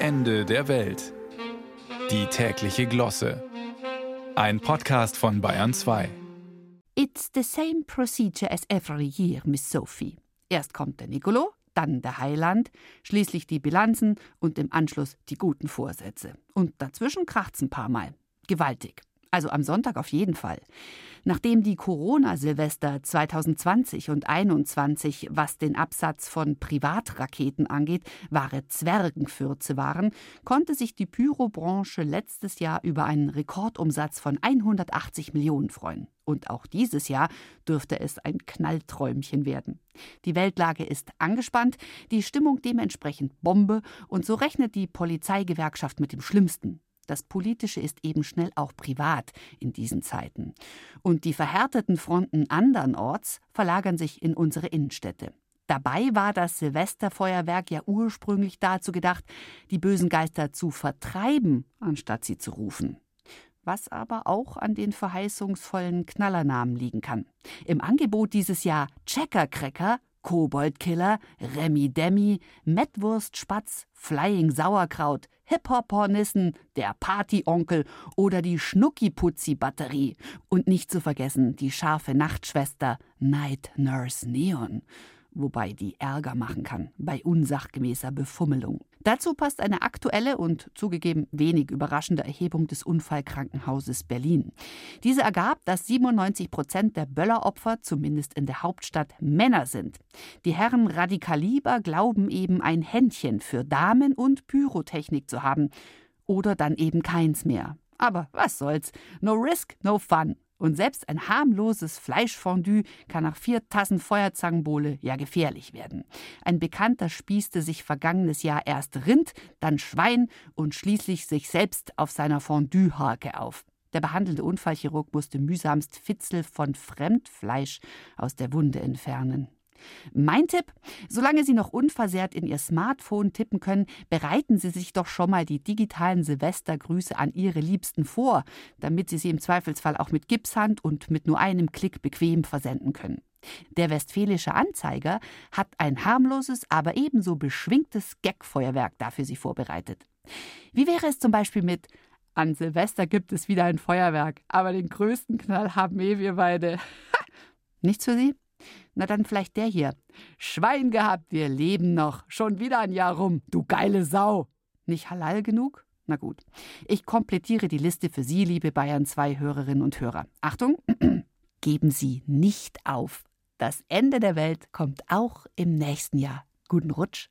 Ende der Welt. Die tägliche Glosse. Ein Podcast von Bayern 2. It's the same procedure as every year, Miss Sophie. Erst kommt der Nicolo, dann der Heiland, schließlich die Bilanzen und im Anschluss die guten Vorsätze. Und dazwischen kracht's ein paar Mal. Gewaltig. Also am Sonntag auf jeden Fall. Nachdem die Corona-Silvester 2020 und 2021, was den Absatz von Privatraketen angeht, wahre Zwergenfürze waren, konnte sich die Pyrobranche letztes Jahr über einen Rekordumsatz von 180 Millionen freuen. Und auch dieses Jahr dürfte es ein Knallträumchen werden. Die Weltlage ist angespannt, die Stimmung dementsprechend Bombe, und so rechnet die Polizeigewerkschaft mit dem Schlimmsten. Das Politische ist eben schnell auch privat in diesen Zeiten. Und die verhärteten Fronten andernorts verlagern sich in unsere Innenstädte. Dabei war das Silvesterfeuerwerk ja ursprünglich dazu gedacht, die bösen Geister zu vertreiben, anstatt sie zu rufen. Was aber auch an den verheißungsvollen Knallernamen liegen kann. Im Angebot dieses Jahr Checkercracker Koboldkiller, Remi Demi, Mettwurst Spatz, Flying Sauerkraut, Hip-Hop-Hornissen, der Partyonkel oder die Schnucki-Putzi-Batterie. Und nicht zu vergessen die scharfe Nachtschwester Night Nurse Neon wobei die Ärger machen kann bei unsachgemäßer Befummelung. Dazu passt eine aktuelle und zugegeben wenig überraschende Erhebung des Unfallkrankenhauses Berlin. Diese ergab, dass 97 Prozent der Bölleropfer, zumindest in der Hauptstadt, Männer sind. Die Herren Radikaliber glauben eben ein Händchen für Damen und Pyrotechnik zu haben. Oder dann eben keins mehr. Aber was soll's? No risk, no fun. Und selbst ein harmloses Fleischfondue kann nach vier Tassen Feuerzangenbowle ja gefährlich werden. Ein Bekannter spießte sich vergangenes Jahr erst Rind, dann Schwein und schließlich sich selbst auf seiner Fondue-Hake auf. Der behandelnde Unfallchirurg musste mühsamst Fitzel von Fremdfleisch aus der Wunde entfernen. Mein Tipp, solange Sie noch unversehrt in Ihr Smartphone tippen können, bereiten Sie sich doch schon mal die digitalen Silvestergrüße an Ihre Liebsten vor, damit Sie sie im Zweifelsfall auch mit Gipshand und mit nur einem Klick bequem versenden können. Der Westfälische Anzeiger hat ein harmloses, aber ebenso beschwingtes Gagfeuerwerk dafür Sie vorbereitet. Wie wäre es zum Beispiel mit An Silvester gibt es wieder ein Feuerwerk, aber den größten Knall haben eh wir beide. Nichts für Sie? Na dann vielleicht der hier. Schwein gehabt, wir leben noch. Schon wieder ein Jahr rum, du geile Sau. Nicht halal genug? Na gut. Ich komplettiere die Liste für Sie, liebe Bayern 2 Hörerinnen und Hörer. Achtung, geben Sie nicht auf. Das Ende der Welt kommt auch im nächsten Jahr. Guten Rutsch.